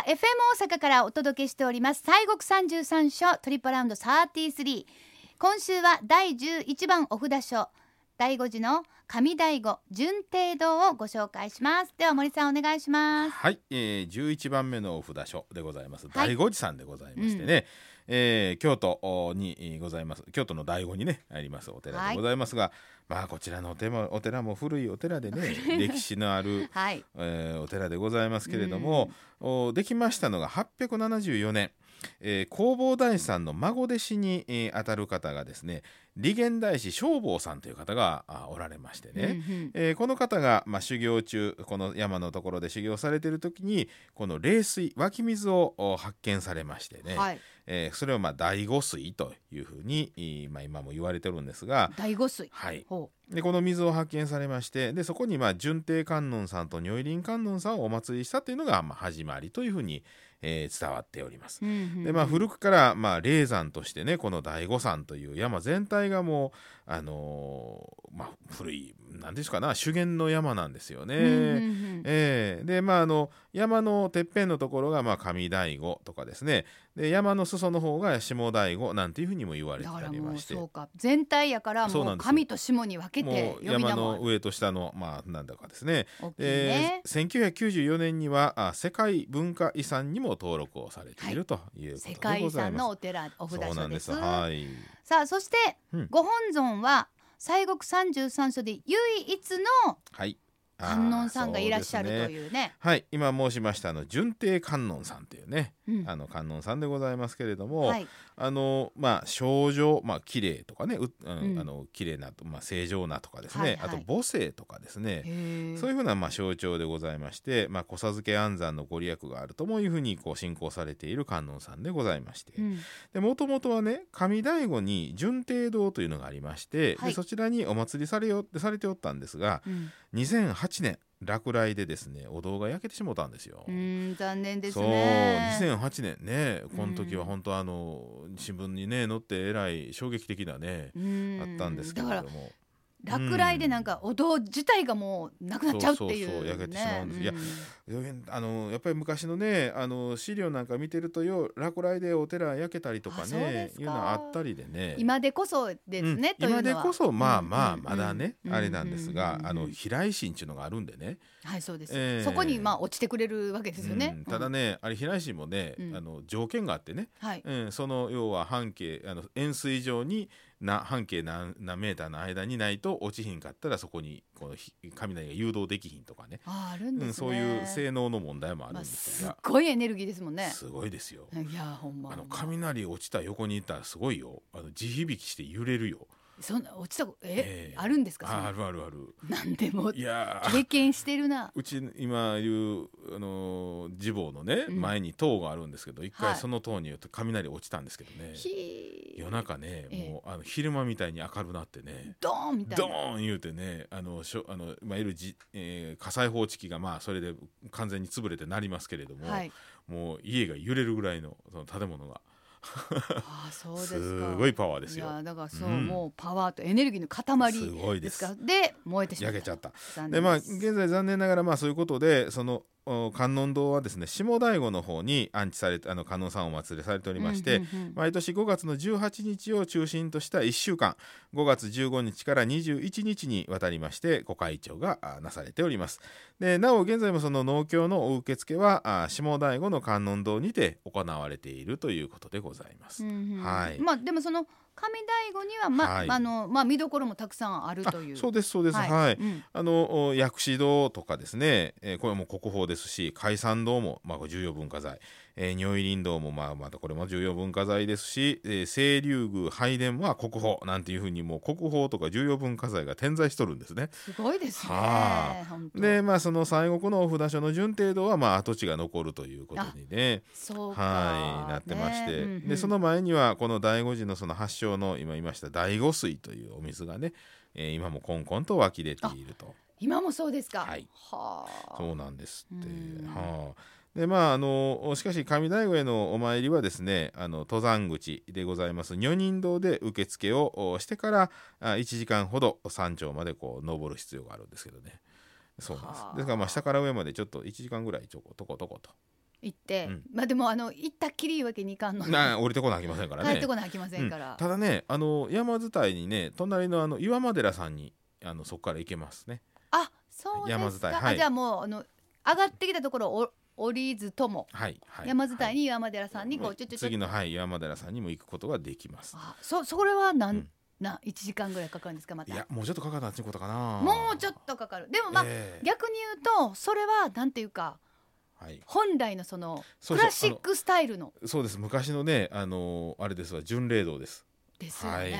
は FM 大阪からお届けしております。西国三十三所トリップラウンド33今週は第11番お札書第5次の上第五順帝堂をご紹介します。では森さんお願いします。はい、えー、11番目のお札書でございます、はい。第五次さんでございましてね、えー京都にございます。京都の第五にねありますお寺でございますが、まあこちらのお寺もお寺も古いお寺。でね歴史のある、はい。えーお寺でございますけれども、おできましたのが874年、えー弘法大師さんの孫弟子に、えー当たる方がですね利元大師正坊さんという方があおられましてね、うんうん。えーこの方が、まあ、修行中この山のところで修行されている時にこの冷水湧き水をお発見されましてね、はい。えーそれをまあ第五水というふうに、まあ、今も言われてるんですが、第五水。はい、ほでこの水を発見されましてでそこにまあ順帝観音さんと如意輪観音さんをお祭りしたというのがまあ始まりというふうに、えー伝わっております。う、うんうんでまあ、古くからまあ霊山としてねこの醍醐山という山全体がもう、あのーまあ、古い何ですかな修験の山なんですよね。うんうんうんええでまああの山のてっぺんのところがまあ上醍醐とかですねで山の裾の方が下醍醐なんていうふうにも言われてだからもうありましてそうか。全体やからもうそうなんですよ。上と下に分けて山の上と下のまあなんだかですね。大きいでね1994年にはあ世界文化遺産にも登録をされているということ世でございます。界遺産のお寺お札そうなんで所ですす。はい。さあそして、うん。ご本尊は西国三十三所で唯一のはい観音さんがいらっしゃるというね。はい今申しましたあの順帝観音さんというね、うん。あの観音さんでございますけれども、はい。あのまあ症状まあ綺麗とかねう、うんうん。あの綺麗なとまあ正常なとかですね、はいはい。あと母性とかですね、へそういうふうなまあ象徴でございまして、まあ、子授け安産のご利益があるともいうふうにこう信仰されている観音さんでございまして。うん。でもともとはね上醍醐に順帝堂というのがありまして、はい。でそちらにお祭りされよされておったんですがうん。2008年落雷でですねお堂が焼けてしもたんですよ。うん残念ですそうね2008年ねこの時は本当あの新聞にね載ってえらい衝撃的なねうん。あったんですけれども落雷でなんかお堂自体がもうなくなっちゃうっていうそうそうそう焼けてしまうんです。いやうんあのやっぱり昔のねあの資料なんか見てるとよ落雷でお寺焼けたりとかねいうのあったりでね。今でこそですね、うん。今でというのは。こそまあまあうんまだね、うんあれなんですが、うんあの飛来神っていうのがあるんでね。はいそうです、ええ。そこにまあ落ちてくれるわけですよね、うん。ただね、あれ飛来神もね、うん。あの条件があってね、はい。うん、その要は半径あの円錐状にな半径何何メーターの間にないと落ちひんかったらそこにこのひ雷が誘導できひんとかねああるんですね、うん、そういう性能の問題もあるんまあ、ですが、すっごいエネルギーですもんねすごいですよ。いやほんまあの雷落ちた横にいたらすごいよ。あの地響きして揺れるよ。そんな落ちたこえ、ええ。あるんですかああるあるある。なんでもいやー。経験してるな。うち今いうあのー地坊のね、うん。前に塔があるんですけど一はい。回その塔によって雷落ちたんですけどね、ひ夜中ね、ええ。もうあの昼間みたいに明るなってねドーンみたいドなーン言うてねあのしょあのいわゆるじ、えー火災報知器がまあそれで完全に潰れてなりますけれども、はい。もう家が揺れるぐらいのその建物がああそうですすかごいパワーですいよ。やだからそう、うん。もうパワーとエネルギーの塊すごいでです。で燃えてしまった。焼けちゃった。残でまあ現在残念ながらまあそういうことでそのお観音堂はですね下醍醐の方に安置されてあの観音さんをお祭りされておりまして、うんうんうん。毎年5月の18日を中心とした1週間5月15日から21日にわたりましてご開帳があなされております。でなお現在もその農協のお受付はあ下醍醐の観音堂にて行われているということでございます、うんうん。はい。まあでもその上醍醐にはま、はい。あのまあ見どころもたくさんあるあという。そうですそうです。はい、うん。あのお薬師堂とかですね、えーこれはもう国宝ですし海山堂も、まあ、重要文化財、えー如意輪堂も、まあ、またこれも重要文化財ですし、えー清流宮拝殿は国宝なんていうふうにもう国宝とか重要文化財が点在しとるんですね。すごいですねは本当。でまあその西国のお札所の順帝堂はまあ跡地が残るということにね。そうか。はいなってまして、ね。うんうん。でその前にはこの醍醐寺のその発祥の今言いました醍醐水というお水がね、えー今もコンコンと湧き出ていると。今もそうですか。はい。はあ。そうなんですって。うん。はあでまああのしかし上醍醐へのお参りはですねあの登山口でございます。女人堂で受付をおしてからあ1時間ほど山頂までこう登る必要があるんですけどね。そうなんです。はあ。ですからまあ下から上までちょっと1時間ぐらいちょことことこと。行って、うん。まあでもあの行ったっきりいうわけにいかんので。な降りてこなきませんからね。帰ってこなきゃいけませんから、ただねあの山伝いにね隣のあの岩間寺さんにあのそこから行けますね。あそうですか。山伝いはい。あじゃあもうあの上がってきたところを降りずとも、はい、はい、山伝いはい。に岩間寺さんにこうちょちょちょ次のはい岩間寺さんにも行くことができます。あそそれはなん、うん。な1時間ぐらいかかるんですかまた？いやもうちょっとかかったってことかな。もうちょっとかかる。でもまあ、ええ。逆に言うとそれはなんていうかはい。本来のそのクラシックスタイルのそうです。昔のねあのあれですわ巡礼道です。ですよね、はい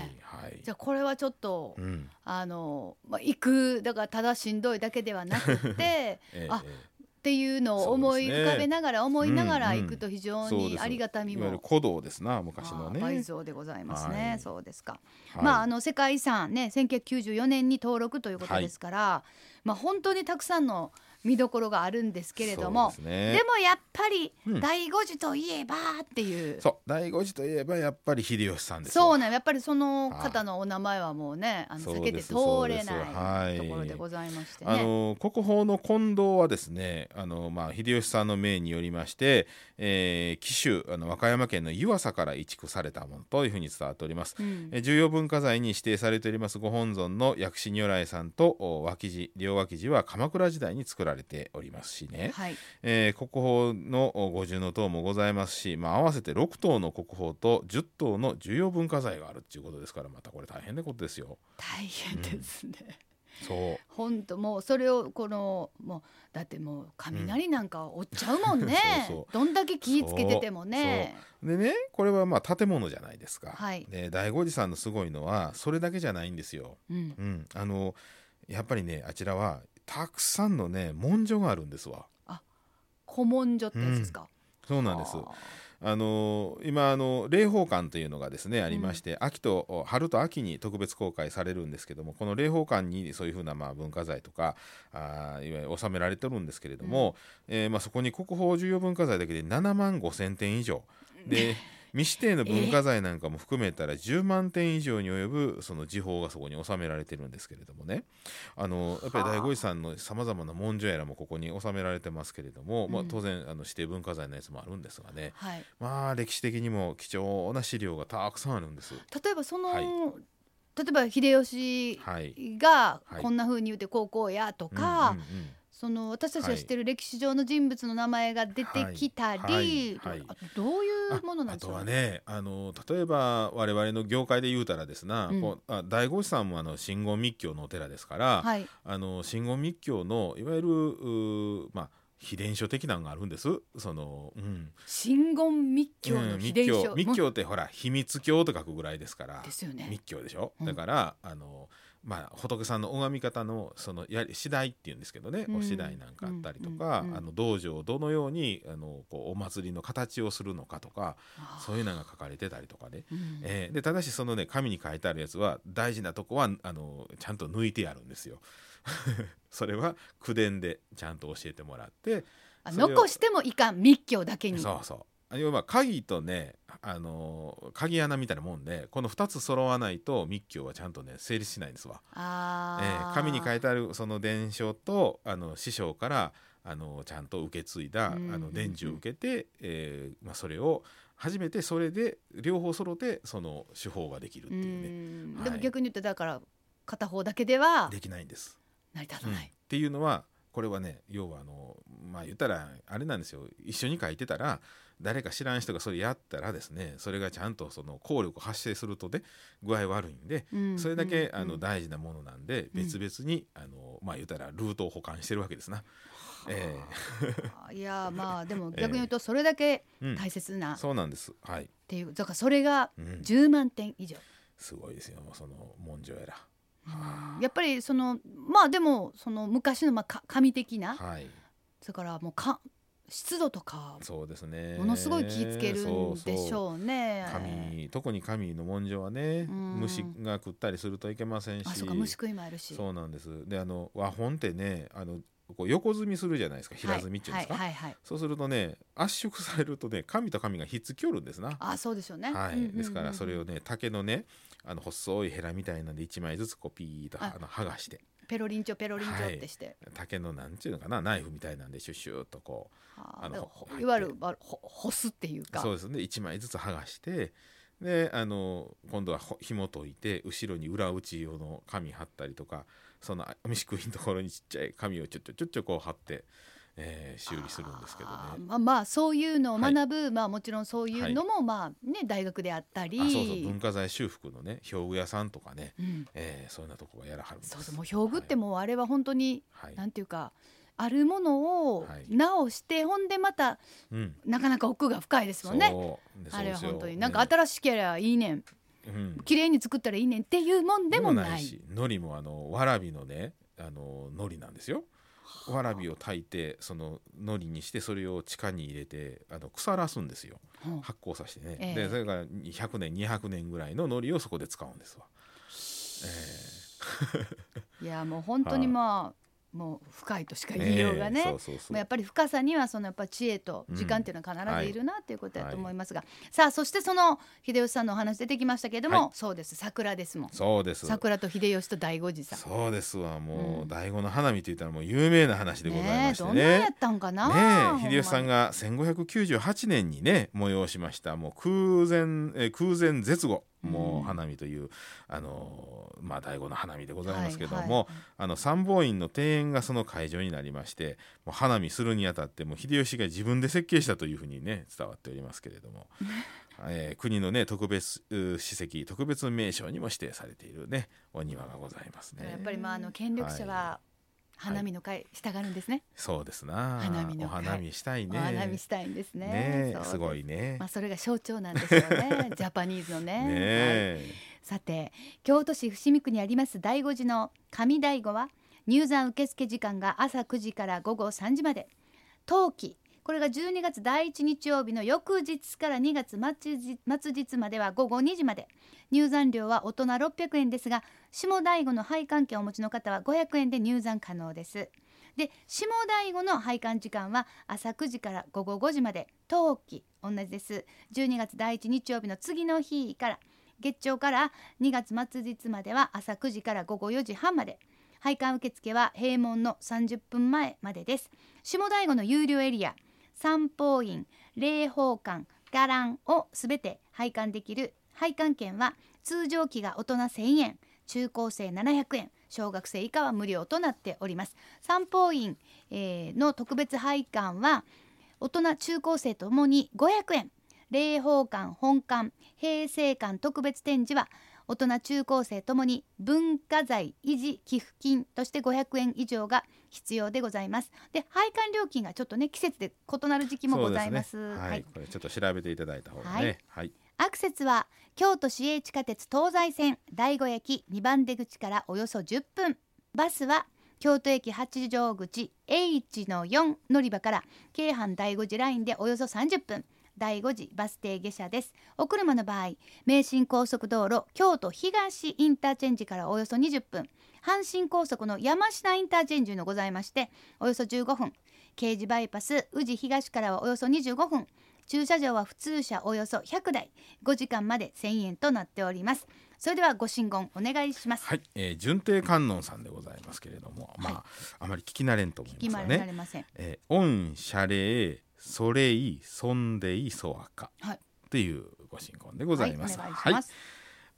はい。じゃあこれはちょっと、うん。あの、まあ、行くだからただしんどいだけではなくって ええあええっていうのを思い浮かべながら、思いながら行くと非常にありがたみいわゆるも。古道ですな昔のね。倍増でございますね、はい。そうですか、はい。まああの世界遺産ね1994年に登録ということですから、まあ本当にたくさんの見どころがあるんですけれどもですね。でもやっぱりうん。第五次といえばっていう、そう第五次といえばやっぱり秀吉さんですそうわねやっぱりその方のお名前はもうねあの避けて通れなはい。いところでございましてね。あの国宝の近藤はですねあの、まあ、秀吉さんの命によりまして、えー、紀州あの和歌山県の湯浅から移築されたものというふうに伝わっております。うん。えー重要文化財に指定されておりますご本尊の薬師如来さんとお脇地両脇地は鎌倉時代に作られておりますしね、はい、えー国宝のお五重塔もございますし、まあ、合わせて6塔の国宝と10塔の重要文化財があるっていうことですからまたこれ大変なことですよ。大変ですね。そう。本当もうそれをこのもうだってもう雷なんか追っちゃうもんね、そうそうどんだけ気ぃつけててもね。でねこれはまあ建物じゃないですか。はい。で醍醐寺さんのすごいのはそれだけじゃないんですよ。うん。うん、あのやっぱりねあちらはたくさんのね文書があるんですわ。古文書ってやつですか、そうなんです。あ。あの今あの霊宝館というのがですねありまして、秋と春と秋に特別公開されるんですけどもこの霊宝館にそういうふうなまあ文化財とかあーいわゆる収められてるんですけれども、えーまあ、そこに国宝重要文化財だけで7万5千点以上。で未指定の文化財なんかも含めたら10万点以上に及ぶその時報がそこに収められてるんですけれどもね。あのやっぱり醍醐寺さんのさまざまな文書やらもここに収められてますけれども、まあうん、当然あの指定文化財のやつもあるんですがね。はい、まあ歴史的にも貴重な資料がたくさんあるんです。例えばその、はい。例えば秀吉はい、がはい。こんな風に言うてこうこうやとうんか、うんうんその私たちが知ってる歴史上の人物の名前が出てきたり、はい。どういうものなんあとでしょうはねあの例えば我々の業界で言うたらですな、うん。こうあ醍醐寺さんもあの真言密教のお寺ですから、はい、あの真言密教のいわゆるうーまあ秘伝書的なのがあるんです。その、うん、真言密教の秘伝書、うん密教。密教ってほら秘密教と書くぐらいですから。ですよね。密教でしょ、うん。だからあのまあ仏さんの拝み方のそのやり次第っていうんですけどね、うん。お次第なんかあったりとか、あの道場をどのようにあのこうお祭りの形をするのかとかそういうのが書かれてたりとかね、うん。えーでただしそのね紙に書いてあるやつは大事なとこはあのちゃんと抜いてあるんですよ。それは口伝でちゃんと教えてもらって残してもいかん密教だけに。そうそう要はまあ鍵とねあの鍵穴みたいなもんでこの2つ揃わないと密教はちゃんとね成立しないんですわ。あえーー紙に書いてあるその伝書とあの師匠からあのちゃんと受け継いだあうんの伝授を受けて、えーまあ、それを初めてそれで両方揃ってその手法ができるってういうね。ん。はい。でも逆に言うとだから片方だけではできないんです。成り立たうん。っない、ていうのはこれはね要はあのまあ言ったらあれなんですよ。一緒に書いてたら誰か知らん人がそれやったらですねそれがちゃんとその効力を発生するとね具合悪いんでうんそれだけ、うんあの大事なものなんでうん。別々に、あのまあ言ったらルートを保管してるわけですな。えあ。ー いやまあ でもええ。逆に言うとそれだけ大切なっそうなんです。はい。ていうだからそれがうん、10万点以上、すごいですよその文書やら。やっぱりそのまあでもその昔のまあか神的なはい。それからもうか湿度とかそうですね。ものすごい気ぃつけるんでしう。ょうね。紙特に紙の文書はねうん虫が食ったりするといけませんしあそうか虫食いもあるし。そうなんですであの和本ってねあのこう横積みするじゃないですか平積みっていうんですか、はいはいはい。はい。そうするとね圧縮されるとね 紙と紙がひっつきおるんですな。あそうでしょうね。はい、うんうんうんうん。ですからそれをね竹のねあの細いヘラみたいなんで1枚ずつこうピーッとああの剥がして。ペロリンチョペロリンチョってして、竹のなんていうのかなナイフみたいなんでシュッシュッとこあのあーだからほ入って。いわゆる干すっていうか。うそうですね。1枚ずつ剥がしてであの今度はほ紐解いて後ろに裏打ち用の紙貼ったりとかその網しくいのところにちっちゃい紙をちょっちょちょっちょこう貼って、えー修理するんですけどね。あーまあまあそういうのをはい。学ぶ、まあもちろんそういうのもまあね大学であったり。あそうそう文化財修復のね表具屋さんとかね、うん。えー、そういうなとこがやらはるんです。そうそうもう表具ってもうあれは本当に、はい、なんていうかあるものをはい。直して、ほんでまたうん。なかなか奥が深いですもんね。あれは本当に。なんか新しければいいねん綺麗に作ったらいいねんっていうもんでもない。し海苔もあのわらびのねあの海苔なんですよ。わらびを炊いてその海苔にしてそれを地下に入れてあの腐らすんですよ。うん発酵させてね、ええ。でそれから100年200年ぐらいの海苔をそこで使うんですわ、え。いやもう本当にまあもう深いとしかえ言いようがね。ええそうそうそう。まあやっぱり深さにはそのやっぱ知恵と時間っていうのは必ずいるなっていうことだと思いますが、さあそしてその秀吉さんのお話出てきましたけれども、はい。そうです。桜ですもん。そうです。桜と秀吉と醍醐寺さん。そうですわもう、うん。醍醐の花見といったらもう有名な話でございましてえどんなんやねっ。たんかなねえ秀吉さんがが1598年にね催しましたもう空前えー空前絶後もうんう花見という、あのーまあ醍醐の花見でございますけども、はいはい。あの参謀院の庭園がその会場になりましてもう花見するにあたってもう秀吉が自分で設計したというふうにね伝わっておりますけれども、えー国のね特別う史跡特別名勝にも指定されているねお庭がございますね。やっぱりまああの権力者は花見の会従うんですね、そうですな。花見の花見したいね。お花見したいんですね。す。ごいね。まあそれが象徴なんですよね。ジャパニーズのね。ねはい。え、さて京都市伏見区にあります醍醐寺の上醍醐は入山受付時間が朝9時から午後3時まで。冬季これが12月第1日曜日の翌日から2月末日までは午後2時まで。入山料は大人600円ですが下醍醐の配管券をお持ちの方は500円で入山可能です。で下醍醐の配管時間は朝9時から午後5時まで。冬季同じです。12月第1日曜日の次の日から。月曜から2月末日までは朝9時から午後4時半まで。配管受付は閉門の30分前までです。下醍醐の有料エリア。三宝院霊宝館伽藍をすべて配管できる配管券は通常期が大人1000円中高生700円小学生以下は無料となっております。三宝院、えーの特別配管は大人中高生ともに500円。霊宝館本館平成館特別展示は大人中高生ともに文化財維持寄付金として500円以上が必要でございます。で配管料金がちょっとね季節で異なる時期もございます。ね。はい、はい。これちょっと調べていただいた方がはい。ね。はい。アクセスは京都市営地下鉄東西線第五駅2番出口からおよそ10分。バスは京都駅八条口 H の4乗り場から京阪第五寺ラインでおよそ30分第五寺バス停下車です。お車の場合名神高速道路京都東インターチェンジからおよそ20分阪神高速の山下インターチェンジのございましておよそ15分京寺バイパス宇治東からはおよそ25分駐車場は普通車およそ100台5時間まで1000円となっております。それではご神言お願いします、はい、えー、順帝観音さんでございますけれども、まあ、あまり聞き慣れんと思い決まますがね。られません、えー、御謝礼、それい、そんでい、そわか。はい。っていうご神言でございます。はい、お願いします、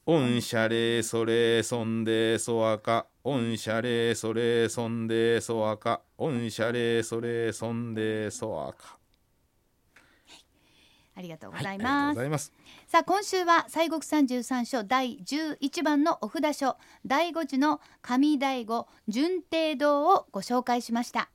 御謝礼それそんでそわか。御謝礼それそんでそわか。御謝礼それそんでそわか。ありがとうございます、ございます。さあ今週は西国三十三所第11番のお札書第五寺の上醍醐順帝堂をご紹介しました